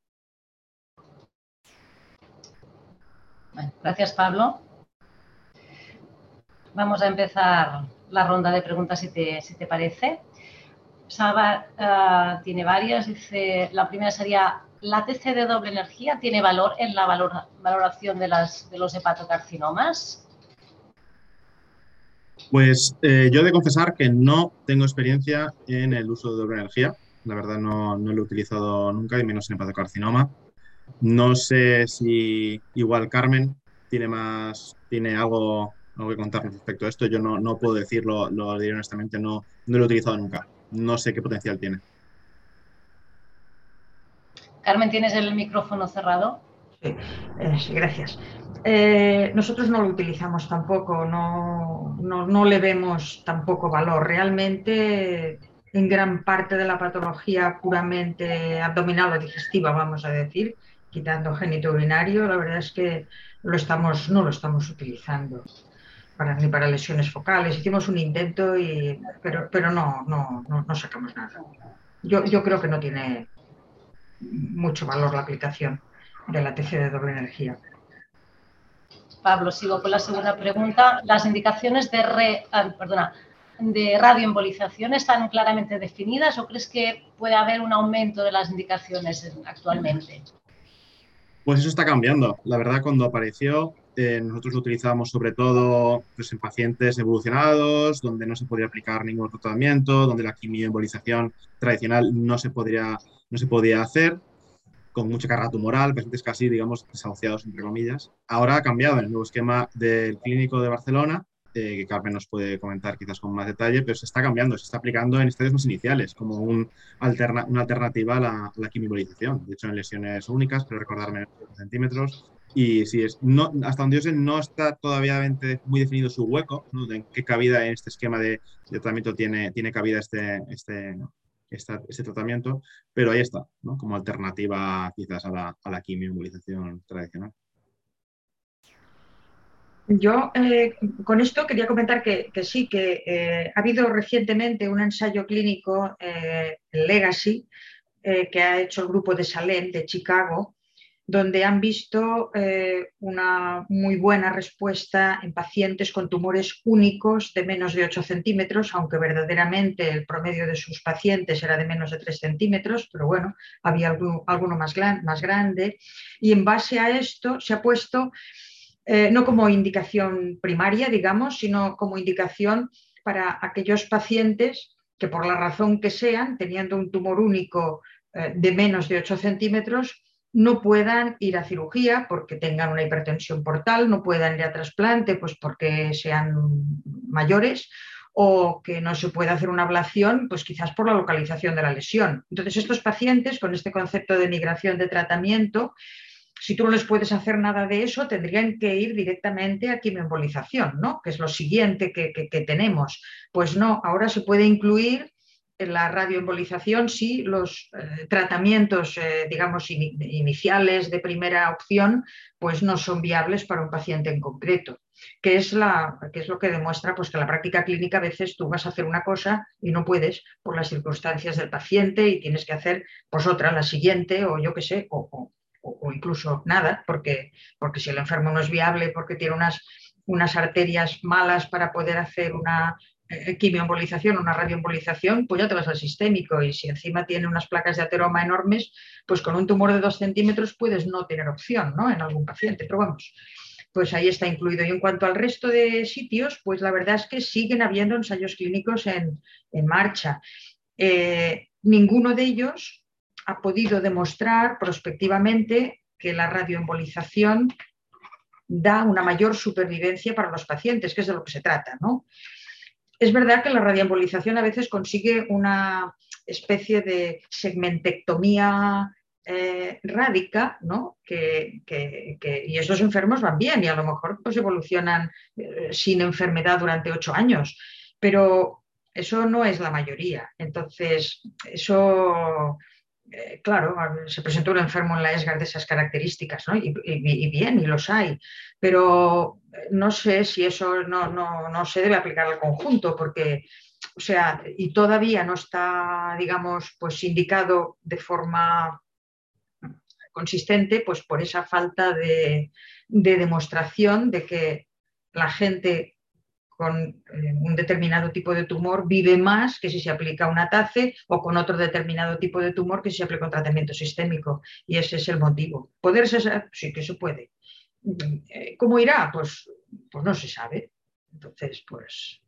gracias, Pablo. Vamos a empezar la ronda de preguntas, si te, si te parece. Salva uh, tiene varias. Dice, la primera sería, ¿la TC de doble energía tiene valor en la valoración de, las, de los hepatocarcinomas? Pues eh, yo he de confesar que no tengo experiencia en el uso de doble energía. La verdad no, no lo he utilizado nunca, y menos en hepatocarcinoma. No sé si igual Carmen tiene más, tiene algo, algo que contar respecto a esto. Yo no, no puedo decirlo, lo diré honestamente, no, no lo he utilizado nunca. No sé qué potencial tiene. Carmen, ¿tienes el micrófono cerrado? Sí, eh, gracias. Eh, nosotros no lo utilizamos tampoco, no, no, le vemos tampoco valor. Realmente, en gran parte de la patología puramente abdominal o digestiva, vamos a decir, quitando genitourinario, la verdad es que lo estamos, no lo estamos utilizando para, ni para lesiones focales. Hicimos un intento, y, pero, pero no, no, no, sacamos nada. Yo, yo creo que no tiene mucho valor la aplicación de la TC de doble energía. Pablo, sigo con la segunda pregunta. ¿Las indicaciones de, re, ah, perdona, de radioembolización están claramente definidas o crees que puede haber un aumento de las indicaciones actualmente? Pues eso está cambiando. La verdad, cuando apareció, eh, nosotros lo utilizábamos sobre todo pues, en pacientes evolucionados, donde no se podía aplicar ningún tratamiento, donde la quimioembolización tradicional no se, podría, no se podía hacer, con mucha carga tumoral, pacientes casi, digamos, desahuciados, entre comillas. Ahora ha cambiado en el nuevo esquema del clínico de Barcelona, eh, que Carmen nos puede comentar quizás con más detalle, pero se está cambiando, se está aplicando en estadios más iniciales, como un alterna una alternativa a la, la quimiobolización. De hecho, en lesiones únicas, pero recordarme centímetros. Y si es, no, hasta donde yo sé, no está todavía muy definido su hueco, ¿no? en qué cabida en este esquema de, de tratamiento tiene, tiene cabida este, este, este tratamiento, pero ahí está, ¿no? como alternativa quizás a la, a quimioembolización tradicional. Yo eh, con esto quería comentar que, sí, que eh, ha habido recientemente un ensayo clínico, eh, Legacy, que ha hecho el grupo de Salem de Chicago, donde han visto una muy buena respuesta en pacientes con tumores únicos de menos de 8 centímetros, aunque verdaderamente el promedio de sus pacientes era de menos de 3 centímetros, pero bueno, había alguno, más, más grande. Y en base a esto se ha puesto eh, no como indicación primaria, digamos, sino como indicación para aquellos pacientes que por la razón que sean, teniendo un tumor único eh, de menos de 8 centímetros, no puedan ir a cirugía porque tengan una hipertensión portal, no puedan ir a trasplante pues porque sean mayores o que no se pueda hacer una ablación, pues quizás por la localización de la lesión. Entonces, estos pacientes con este concepto de migración de tratamiento si tú no les puedes hacer nada de eso, tendrían que ir directamente a quimioembolización, ¿no? Que es lo siguiente que, tenemos. Pues no, ahora se puede incluir la radioembolización si los eh, tratamientos, eh, digamos, iniciales de primera opción, pues no son viables para un paciente en concreto. Que es, la, es lo que demuestra pues, que la práctica clínica a veces tú vas a hacer una cosa y no puedes por las circunstancias del paciente y tienes que hacer pues otra, la siguiente, o yo qué sé, o, o, incluso nada, porque, porque si el enfermo no es viable, porque tiene unas, unas arterias malas para poder hacer una quimioembolización, una radioembolización, pues ya te vas al sistémico y si encima tiene unas placas de ateroma enormes, pues con un tumor de dos centímetros puedes no tener opción ¿no? en algún paciente, pero vamos, pues ahí está incluido. Y en cuanto al resto de sitios, pues la verdad es que siguen habiendo ensayos clínicos en, marcha. Eh, ninguno de ellos ha podido demostrar prospectivamente que la radioembolización da una mayor supervivencia para los pacientes, que es de lo que se trata. ¿no? Es verdad que la radioembolización a veces consigue una especie de segmentectomía eh, rádica, ¿no? Que, y esos enfermos van bien y a lo mejor pues, evolucionan eh, sin enfermedad durante ocho años, pero eso no es la mayoría. Entonces, eso eh, claro, se presentó un enfermo en la ESGAR de esas características, ¿no? y, bien, y los hay, pero eh, no sé si eso no, se debe aplicar al conjunto, porque, o sea, y todavía no está, digamos, pues indicado de forma consistente, pues por esa falta de demostración de que la gente con eh, un determinado tipo de tumor vive más que si se aplica una TACE o con otro determinado tipo de tumor que si se aplica un tratamiento sistémico. Y ese es el motivo. ¿Poder ser? Sí que se puede. Eh, ¿Cómo irá? Pues, pues no se sabe. Entonces, pues,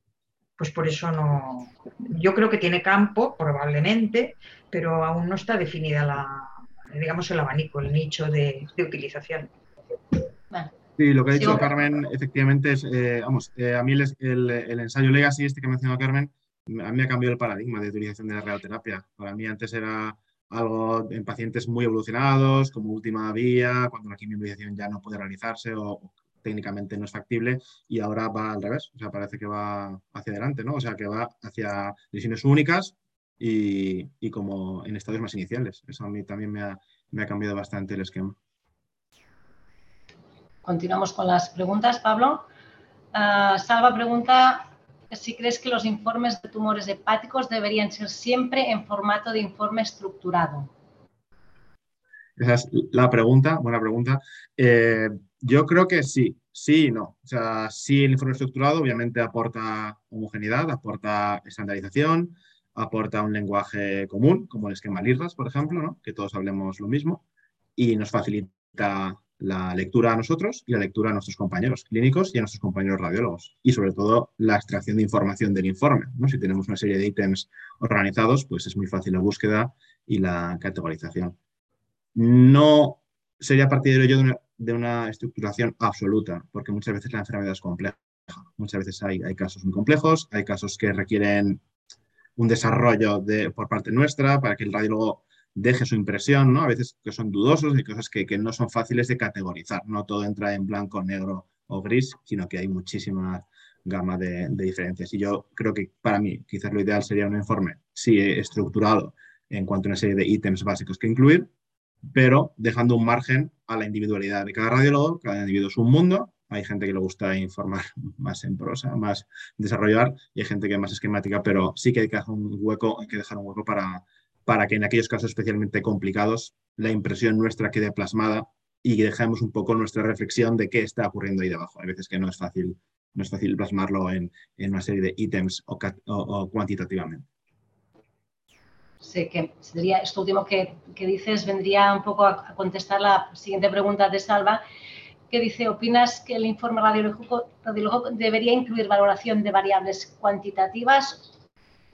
pues por eso no. Yo creo que tiene campo, probablemente, pero aún no está definida la, digamos, el abanico, el nicho de, utilización. Sí, lo que ha dicho Carmen, efectivamente, es, eh, vamos, eh, a mí el, ensayo Legacy, este que ha mencionado Carmen, a mí me ha cambiado el paradigma de utilización de la radioterapia. Para mí antes era algo en pacientes muy evolucionados, como última vía, cuando la quimioembolización ya no puede realizarse o, técnicamente no es factible, y ahora va al revés, o sea, parece que va hacia adelante, ¿no? O sea, que va hacia lesiones únicas y, como en estadios más iniciales. Eso a mí también me ha cambiado bastante el esquema. Continuamos con las preguntas, Pablo. Ah, Salva pregunta si crees que los informes de tumores hepáticos deberían ser siempre en formato de informe estructurado. Esa es la pregunta, buena pregunta. Eh, yo creo que sí, sí y no. O sea, sí el informe estructurado obviamente aporta homogeneidad, aporta estandarización, aporta un lenguaje común, como el esquema LIRRAS, por ejemplo, ¿no? que todos hablemos lo mismo, y nos facilita la lectura a nosotros y la lectura a nuestros compañeros clínicos y a nuestros compañeros radiólogos. Y sobre todo la extracción de información del informe. ¿no? Si tenemos una serie de ítems organizados, pues es muy fácil la búsqueda y la categorización. No sería partidario yo de una, estructuración absoluta, porque muchas veces la enfermedad es compleja. Muchas veces hay, hay casos muy complejos, hay casos que requieren un desarrollo de, por parte nuestra para que el radiólogo deje su impresión, ¿no? A veces que son dudosos y cosas que, que, no son fáciles de categorizar. No todo entra en blanco, negro o gris, sino que hay muchísima gama de, de diferencias. Y yo creo que para mí quizás lo ideal sería un informe, sí, estructurado en cuanto a una serie de ítems básicos que incluir, pero dejando un margen a la individualidad de cada radiólogo, cada individuo es un mundo, hay gente que le gusta informar más en prosa, más desarrollar, y hay gente que es más esquemática, pero sí que hay que dejar un hueco, hay que dejar un hueco para, para que en aquellos casos especialmente complicados la impresión nuestra quede plasmada y dejemos un poco nuestra reflexión de qué está ocurriendo ahí debajo. Hay veces que no es fácil, no es fácil plasmarlo en, en una serie de ítems o, o, o, cuantitativamente. Sí, que sería esto último que, que, dices vendría un poco a contestar la siguiente pregunta de Salva, que dice, ¿opinas que el informe radiológico, radiológico debería incluir valoración de variables cuantitativas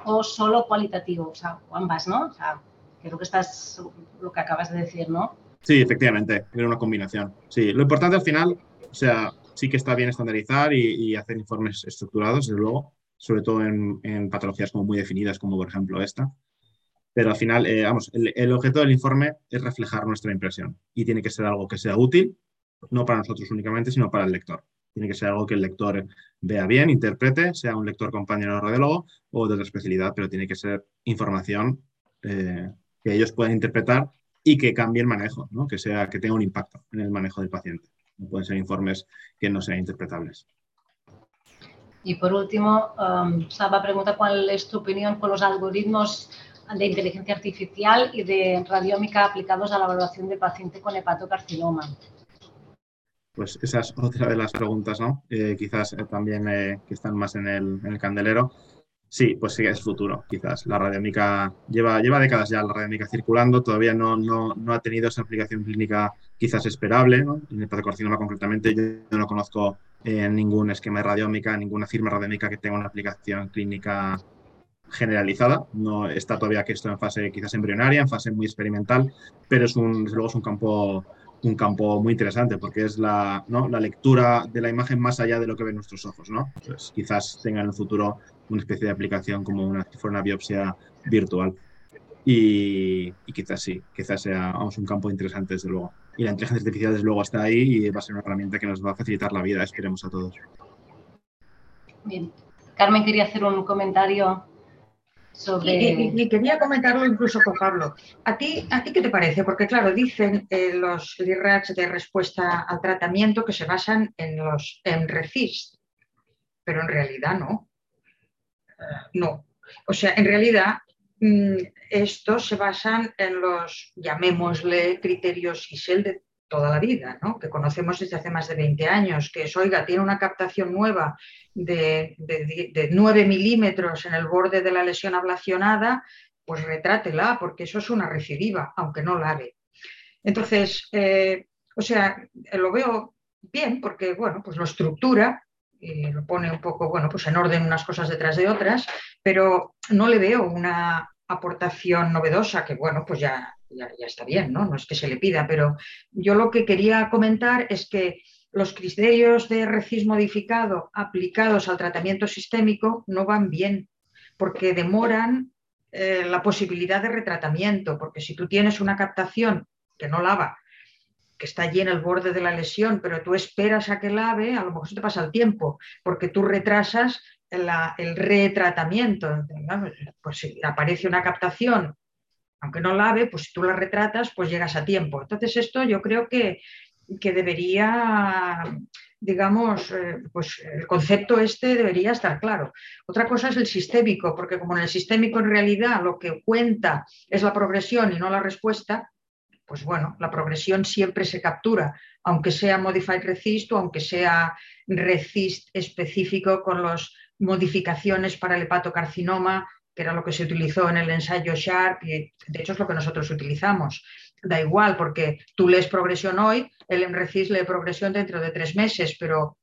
o solo cualitativo, o sea, o ambas, ¿no? O sea, creo que estás lo que acabas de decir, ¿no? Sí, efectivamente, era una combinación. Sí, lo importante al final, o sea, sí que está bien estandarizar y, y hacer informes estructurados, desde luego, sobre todo en, en, patologías como muy definidas, como por ejemplo esta. Pero al final, eh, vamos, el, el, objeto del informe es reflejar nuestra impresión y tiene que ser algo que sea útil, no para nosotros únicamente, sino para el lector. Tiene que ser algo que el lector vea bien, interprete, sea un lector compañero radiólogo o de otra especialidad, pero tiene que ser información eh, que ellos puedan interpretar y que cambie el manejo, ¿no? que, sea, que tenga un impacto en el manejo del paciente. No pueden ser informes que no sean interpretables. Y por último, um, Saba pregunta cuál es tu opinión con los algoritmos de inteligencia artificial y de radiómica aplicados a la evaluación del paciente con hepatocarcinoma pues esa es otra de las preguntas, ¿no? Eh, quizás eh, también eh, que están más en el, en el, candelero. Sí, pues sí, es futuro, quizás. La radiómica lleva, lleva décadas ya la radiómica circulando, todavía no, no, no ha tenido esa aplicación clínica quizás esperable, ¿no? En el patocarcinoma concretamente, yo no conozco eh, ningún esquema de radiómica, ninguna firma radiómica que tenga una aplicación clínica generalizada. No está todavía que esto en fase quizás embrionaria, en fase muy experimental, pero es un, desde luego es un campo un campo muy interesante porque es la, ¿no? la lectura de la imagen más allá de lo que ven nuestros ojos. ¿no? Pues quizás tenga en el futuro una especie de aplicación como una, si fuera una biopsia virtual. Y, y, quizás sí, quizás sea vamos, un campo interesante desde luego. Y la inteligencia artificial desde luego está ahí y va a ser una herramienta que nos va a facilitar la vida, esperemos a todos. Bien. Carmen quería hacer un comentario sobre... Y, quería comentarlo incluso con Pablo. ¿A ti, ¿A ti qué te parece? Porque claro, dicen eh, los LIRACs de respuesta al tratamiento que se basan en los en RECIST, pero en realidad no. No. O sea, en realidad mmm, estos se basan en los, llamémosle, criterios ISEL de toda la vida, ¿no? que conocemos desde hace más de 20 años, que es, oiga, tiene una captación nueva de, de, de 9 milímetros en el borde de la lesión ablacionada, pues retrátela, porque eso es una recidiva, aunque no la ve. Entonces, eh, o sea, lo veo bien porque, bueno, pues lo estructura y lo pone un poco, bueno, pues en orden unas cosas detrás de otras, pero no le veo una aportación novedosa que, bueno, pues ya ya, ya, está bien, ¿no? No es que se le pida, pero yo lo que quería comentar es que los criterios de RECIS modificado aplicados al tratamiento sistémico no van bien, porque demoran eh, la posibilidad de retratamiento, porque si tú tienes una captación que no lava, que está allí en el borde de la lesión, pero tú esperas a que lave, a lo mejor se te pasa el tiempo, porque tú retrasas el retratamiento. Pues si aparece una captación aunque no lave, pues si tú la retratas, pues llegas a tiempo. Entonces esto yo creo que, que debería, digamos, eh, pues el concepto este debería estar claro. Otra cosa es el sistémico, porque como en el sistémico en realidad lo que cuenta es la progresión y no la respuesta, pues bueno, la progresión siempre se captura, aunque sea modified resist o aunque sea resist específico con las modificaciones para el hepatocarcinoma que era lo que se utilizó en el ensayo SHARP, y de hecho es lo que nosotros utilizamos. da igual, porque tú lees progresión hoy, el EMRECIS lee progresión dentro de tres meses, pero,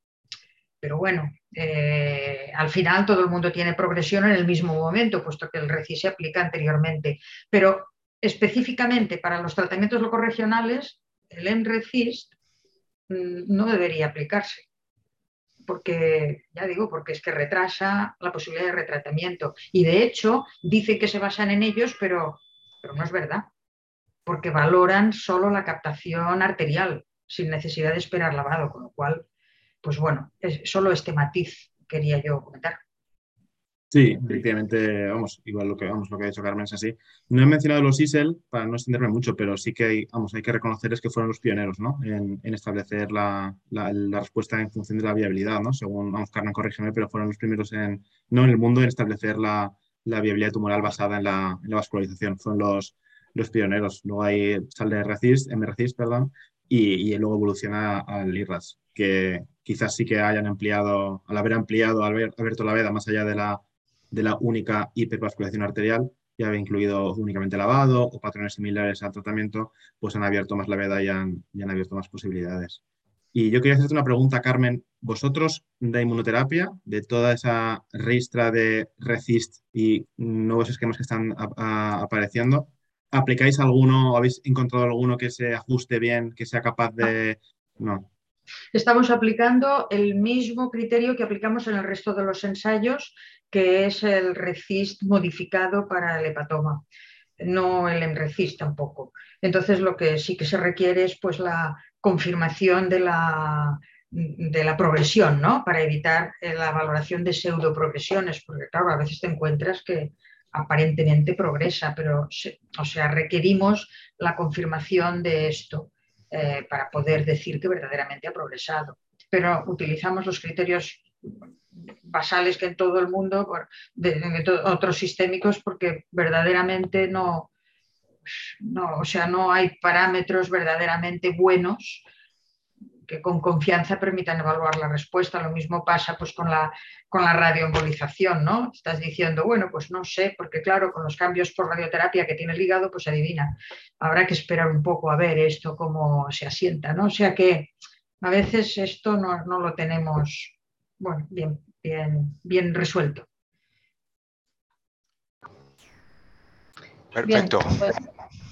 pero bueno, eh, al final todo el mundo tiene progresión en el mismo momento, puesto que el RECIS se aplica anteriormente. Pero específicamente para los tratamientos locorregionales, el EMRECIS mm, no debería aplicarse porque, ya digo, porque es que retrasa la posibilidad de retratamiento. Y de hecho, dicen que se basan en ellos, pero, pero no es verdad, porque valoran solo la captación arterial, sin necesidad de esperar lavado, con lo cual, pues bueno, es solo este matiz quería yo comentar. Sí, efectivamente, vamos, igual lo que, vamos, lo que ha dicho Carmen es así. No he mencionado los ISEL para no extenderme mucho, pero sí que hay, vamos, hay que reconocer es que fueron los pioneros ¿no? en, establecer la, respuesta en función de la viabilidad, ¿no? Según, vamos, Carmen, corrígeme, pero fueron los primeros en, no en el mundo en establecer la, viabilidad tumoral basada en la, vascularización. Fueron los, los pioneros. Luego hay sale RECIS, MRCIS, perdón, y, luego evoluciona al IRAS, que quizás sí que hayan ampliado, al haber ampliado Alberto Laveda más allá de la de la única hipervascularización arterial, ya había incluido únicamente lavado o patrones similares al tratamiento, pues han abierto más la veda y han, han abierto más posibilidades. Y yo quería hacerte una pregunta, Carmen. ¿Vosotros de inmunoterapia, de toda esa ristra de RECIST y nuevos esquemas que están apareciendo, aplicáis alguno, habéis encontrado alguno que se ajuste bien, que sea capaz de... No. Estamos aplicando el mismo criterio que aplicamos en el resto de los ensayos, que es el RECIST modificado para el hepatoma, no el EMRECIST tampoco. Entonces lo que sí que se requiere es pues la confirmación de la, de la progresión, ¿no? Para evitar eh, la valoración de pseudoprogresiones, porque claro, a veces te encuentras que aparentemente progresa, pero o sea, requerimos la confirmación de esto. Eh, para poder decir que verdaderamente ha progresado. Pero utilizamos los criterios basales que en todo el mundo, de, otros sistémicos, porque verdaderamente no, no, o sea, no hay parámetros verdaderamente buenos que con confianza permitan evaluar la respuesta. Lo mismo pasa pues, con, la, con la radioembolización, ¿no? Estás diciendo, bueno, pues no sé, porque claro, con los cambios por radioterapia que tiene el hígado, pues adivina. Habrá que esperar un poco a ver esto cómo se asienta, ¿no? O sea que a veces esto no, lo tenemos, bueno, bien, bien, bien resuelto. Perfecto. Pues,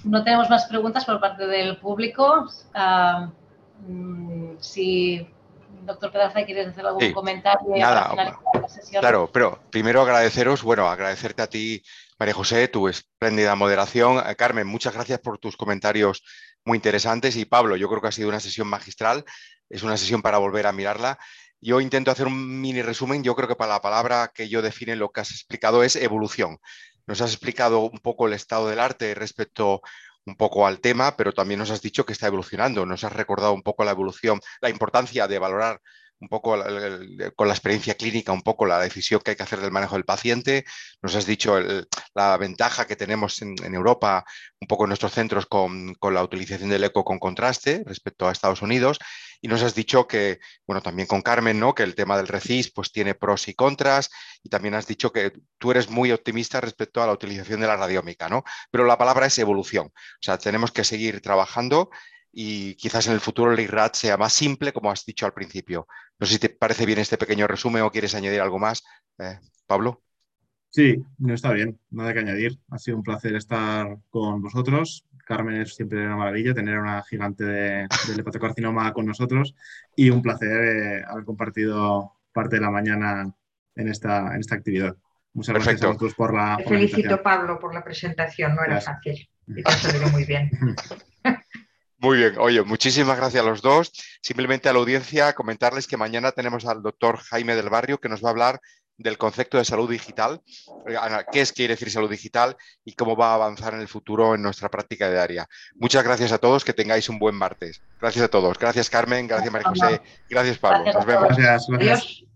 no tenemos más preguntas por parte del público. Ah, Mm, si doctor Pedaza, ¿quieres hacer algún comentario? Nada, claro, pero primero agradeceros, bueno, agradecerte a ti, María José, tu espléndida moderación. Eh, Carmen, muchas gracias por tus comentarios muy interesantes. Y Pablo, yo creo que ha sido una sesión magistral, es una sesión para volver a mirarla. Yo intento hacer un mini resumen. Yo creo que para la palabra que yo define lo que has explicado es evolución. Nos has explicado un poco el estado del arte respecto un poco al tema, pero también nos has dicho que está evolucionando, nos has recordado un poco la evolución, la importancia de valorar un poco con la experiencia clínica, un poco la decisión que hay que hacer del manejo del paciente. Nos has dicho la ventaja que tenemos en, Europa, un poco en nuestros centros con, con, la utilización del eco con contraste respecto a Estados Unidos. Y nos has dicho que, bueno, también con Carmen, ¿no? Que el tema del RECIS pues tiene pros y contras. Y también has dicho que tú eres muy optimista respecto a la utilización de la radiómica, ¿no? Pero la palabra es evolución. O sea, tenemos que seguir trabajando y quizás en el futuro el IRAD sea más simple, como has dicho al principio. No sé si te parece bien este pequeño resumen o quieres añadir algo más, eh, Pablo. Sí, no está bien, nada que añadir. Ha sido un placer estar con vosotros. Carmen es siempre una maravilla tener una gigante de, del hepatocarcinoma con nosotros y un placer eh, haber compartido parte de la mañana en esta, en esta actividad. Muchas gracias a vosotros por la. Te felicito, Pablo, por la presentación, no era fácil y te ha salido muy bien. Muy bien, oye, muchísimas gracias a los dos. Simplemente a la audiencia comentarles que mañana tenemos al doctor Jaime del Barrio que nos va a hablar del concepto de salud digital, eh, qué es quiere decir salud digital y cómo va a avanzar en el futuro en nuestra práctica diaria. Muchas gracias a todos, que tengáis un buen martes. Gracias a todos. Gracias Carmen, gracias María José, gracias Pablo. Nos vemos. Gracias.